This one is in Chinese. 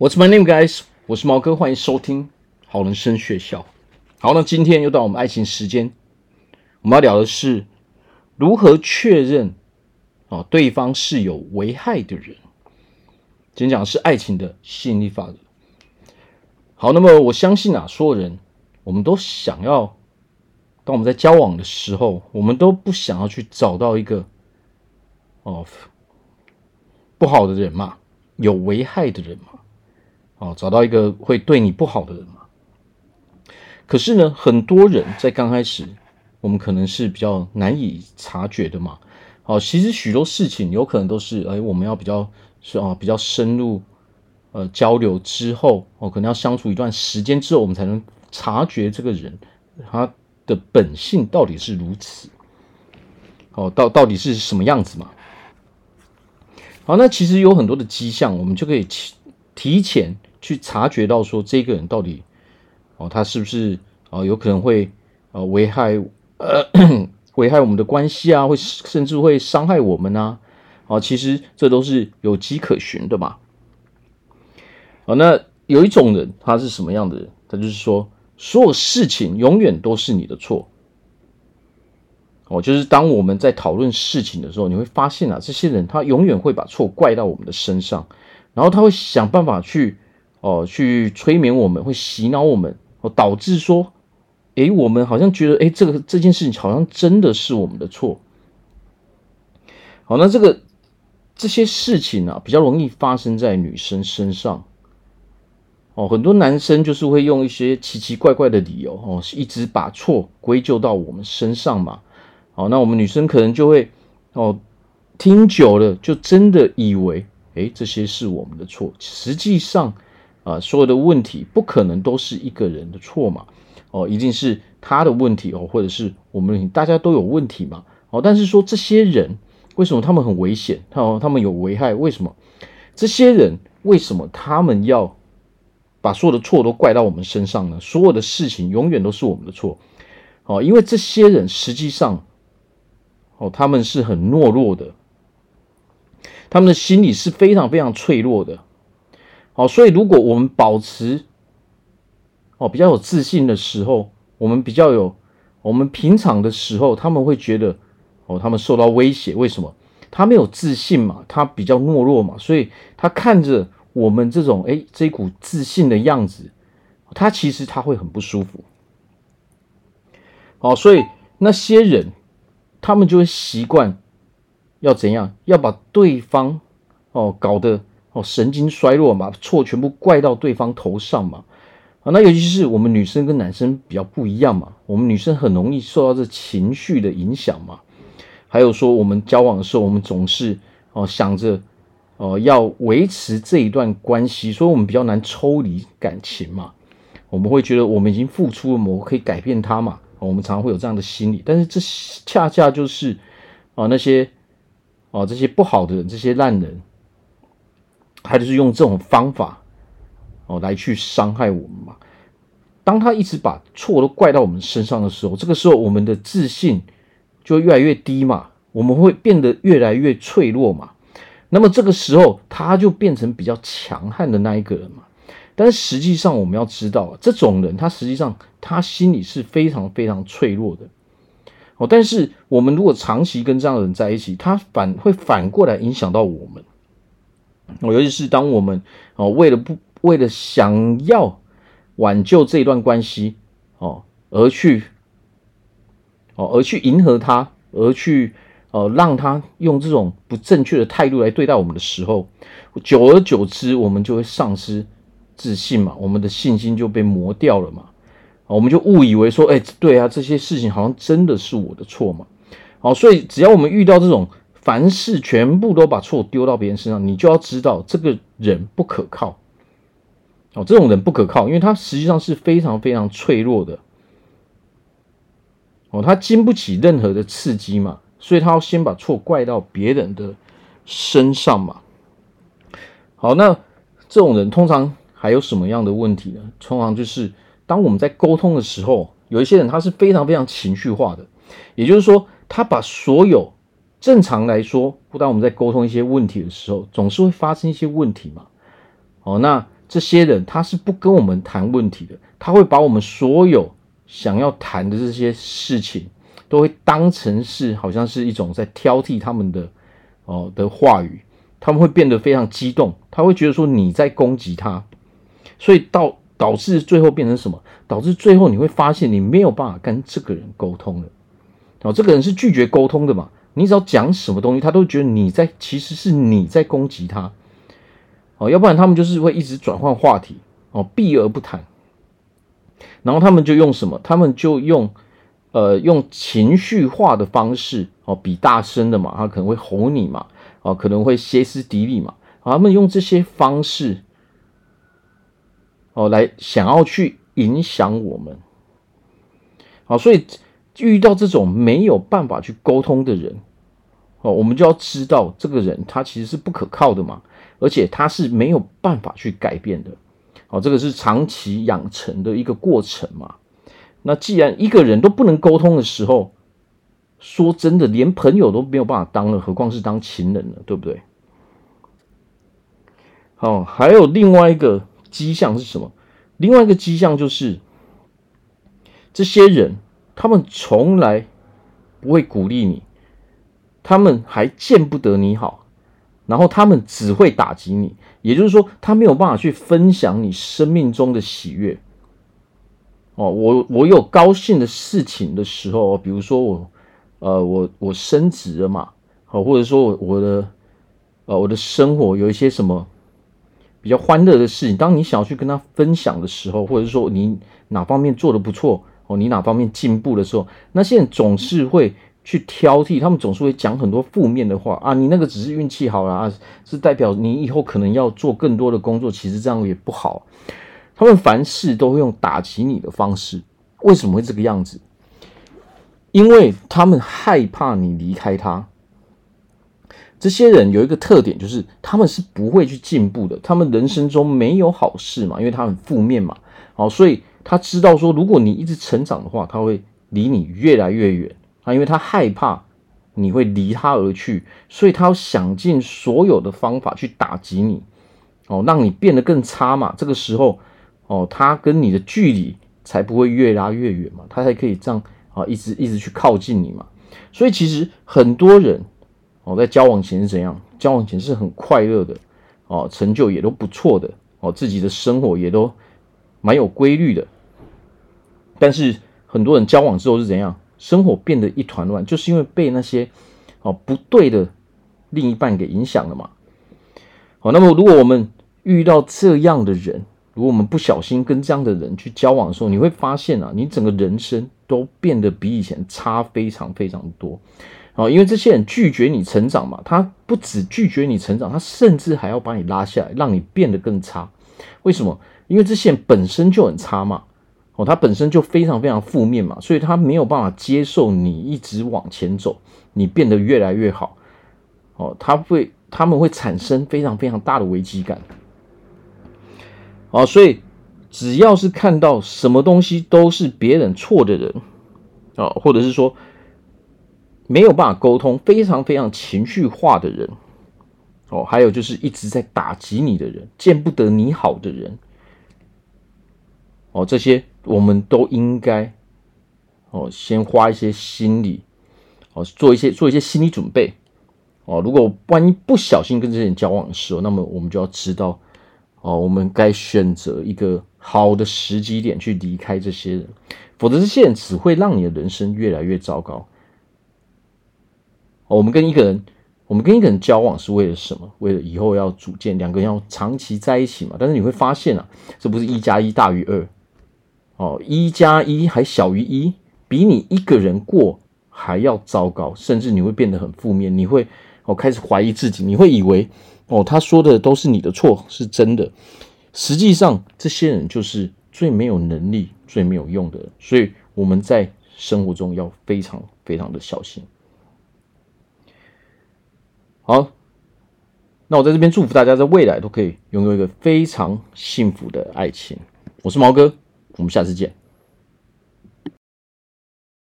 What's my name, guys？我是毛哥，欢迎收听好人生学校。好，那今天又到我们爱情时间，我们要聊的是如何确认啊对方是有危害的人。今天讲的是爱情的吸引力法则。好，那么我相信啊，所有人我们都想要，当我们在交往的时候，我们都不想要去找到一个哦不好的人嘛，有危害的人嘛。哦，找到一个会对你不好的人嘛？可是呢，很多人在刚开始，我们可能是比较难以察觉的嘛。哦，其实许多事情有可能都是，哎，我们要比较是啊，比较深入呃交流之后，哦，可能要相处一段时间之后，我们才能察觉这个人他的本性到底是如此。哦，到到底是什么样子嘛？好，那其实有很多的迹象，我们就可以提提前。去察觉到说这个人到底哦，他是不是哦有可能会呃危害呃 危害我们的关系啊，会甚至会伤害我们啊？哦，其实这都是有迹可循的嘛。哦，那有一种人他是什么样的人？他就是说所有事情永远都是你的错。哦，就是当我们在讨论事情的时候，你会发现啊，这些人他永远会把错怪到我们的身上，然后他会想办法去。哦，去催眠我们，会洗脑我们，哦，导致说，诶，我们好像觉得，诶，这个这件事情好像真的是我们的错。好，那这个这些事情啊，比较容易发生在女生身上。哦，很多男生就是会用一些奇奇怪怪的理由，哦，一直把错归咎到我们身上嘛。好，那我们女生可能就会，哦，听久了就真的以为，诶，这些是我们的错，实际上。啊，所有的问题不可能都是一个人的错嘛，哦，一定是他的问题哦，或者是我们大家都有问题嘛，哦，但是说这些人为什么他们很危险？他他们有危害？为什么这些人为什么他们要把所有的错都怪到我们身上呢？所有的事情永远都是我们的错，哦，因为这些人实际上，哦，他们是很懦弱的，他们的心理是非常非常脆弱的。好，所以如果我们保持哦比较有自信的时候，我们比较有我们平常的时候，他们会觉得哦他们受到威胁。为什么？他没有自信嘛，他比较懦弱嘛，所以他看着我们这种哎这股自信的样子，他其实他会很不舒服。好，所以那些人他们就会习惯要怎样？要把对方哦搞得。哦，神经衰弱嘛，错全部怪到对方头上嘛，啊，那尤其是我们女生跟男生比较不一样嘛，我们女生很容易受到这情绪的影响嘛，还有说我们交往的时候，我们总是哦想着哦要维持这一段关系，所以我们比较难抽离感情嘛，我们会觉得我们已经付出了，我可以改变他嘛，我们常常会有这样的心理，但是这恰恰就是啊那些啊这些不好的人，这些烂人。他就是用这种方法哦来去伤害我们嘛。当他一直把错都怪到我们身上的时候，这个时候我们的自信就越来越低嘛，我们会变得越来越脆弱嘛。那么这个时候他就变成比较强悍的那一个人嘛。但实际上我们要知道，这种人他实际上他心里是非常非常脆弱的哦。但是我们如果长期跟这样的人在一起，他反会反过来影响到我们。哦，尤其是当我们哦，为了不为了想要挽救这一段关系哦，而去哦，而去迎合他，而去呃，让他用这种不正确的态度来对待我们的时候，久而久之，我们就会丧失自信嘛，我们的信心就被磨掉了嘛，我们就误以为说，哎，对啊，这些事情好像真的是我的错嘛。好，所以只要我们遇到这种。凡事全部都把错丢到别人身上，你就要知道这个人不可靠。哦，这种人不可靠，因为他实际上是非常非常脆弱的。哦，他经不起任何的刺激嘛，所以他要先把错怪到别人的身上嘛。好，那这种人通常还有什么样的问题呢？通常就是当我们在沟通的时候，有一些人他是非常非常情绪化的，也就是说，他把所有正常来说，当我们在沟通一些问题的时候，总是会发生一些问题嘛。哦，那这些人他是不跟我们谈问题的，他会把我们所有想要谈的这些事情，都会当成是好像是一种在挑剔他们的哦的话语，他们会变得非常激动，他会觉得说你在攻击他，所以到导致最后变成什么？导致最后你会发现你没有办法跟这个人沟通了。哦，这个人是拒绝沟通的嘛？你只要讲什么东西，他都觉得你在其实是你在攻击他。哦，要不然他们就是会一直转换话题，哦，避而不谈。然后他们就用什么？他们就用，呃，用情绪化的方式，哦，比大声的嘛，他可能会吼你嘛，哦，可能会歇斯底里嘛，他们用这些方式，哦，来想要去影响我们。好，所以遇到这种没有办法去沟通的人，哦，我们就要知道这个人他其实是不可靠的嘛。而且他是没有办法去改变的，哦，这个是长期养成的一个过程嘛。那既然一个人都不能沟通的时候，说真的，连朋友都没有办法当了，何况是当情人了，对不对？好，还有另外一个迹象是什么？另外一个迹象就是，这些人他们从来不会鼓励你，他们还见不得你好。然后他们只会打击你，也就是说，他没有办法去分享你生命中的喜悦。哦，我我有高兴的事情的时候，比如说我，呃，我我升职了嘛，好，或者说我我的，呃，我的生活有一些什么比较欢乐的事情，当你想要去跟他分享的时候，或者说你哪方面做的不错，哦，你哪方面进步的时候，那些人总是会。去挑剔，他们总是会讲很多负面的话啊！你那个只是运气好啦，啊，是代表你以后可能要做更多的工作，其实这样也不好。他们凡事都会用打击你的方式，为什么会这个样子？因为他们害怕你离开他。这些人有一个特点，就是他们是不会去进步的，他们人生中没有好事嘛，因为他很负面嘛。好，所以他知道说，如果你一直成长的话，他会离你越来越远。啊，因为他害怕你会离他而去，所以他要想尽所有的方法去打击你，哦，让你变得更差嘛。这个时候，哦，他跟你的距离才不会越拉越远嘛，他才可以这样啊，一直一直去靠近你嘛。所以其实很多人哦，在交往前是怎样？交往前是很快乐的，哦，成就也都不错的，哦，自己的生活也都蛮有规律的。但是很多人交往之后是怎样？生活变得一团乱，就是因为被那些哦不对的另一半给影响了嘛。好，那么如果我们遇到这样的人，如果我们不小心跟这样的人去交往的时候，你会发现啊，你整个人生都变得比以前差非常非常多。哦，因为这些人拒绝你成长嘛，他不止拒绝你成长，他甚至还要把你拉下来，让你变得更差。为什么？因为这线本身就很差嘛。哦，他本身就非常非常负面嘛，所以他没有办法接受你一直往前走，你变得越来越好。哦，他会，他们会产生非常非常大的危机感。哦，所以只要是看到什么东西都是别人错的人，哦，或者是说没有办法沟通、非常非常情绪化的人，哦，还有就是一直在打击你的人、见不得你好的人，哦，这些。我们都应该哦，先花一些心理哦，做一些做一些心理准备哦。如果万一不小心跟这些人交往的时候，那么我们就要知道哦，我们该选择一个好的时机点去离开这些人，否则这些人只会让你的人生越来越糟糕。哦，我们跟一个人，我们跟一个人交往是为了什么？为了以后要组建两个人要长期在一起嘛。但是你会发现啊，这不是一加一大于二。哦，一加一还小于一，比你一个人过还要糟糕，甚至你会变得很负面，你会哦开始怀疑自己，你会以为哦他说的都是你的错，是真的。实际上，这些人就是最没有能力、最没有用的人，所以我们在生活中要非常非常的小心。好，那我在这边祝福大家，在未来都可以拥有一个非常幸福的爱情。我是毛哥。我们下次见。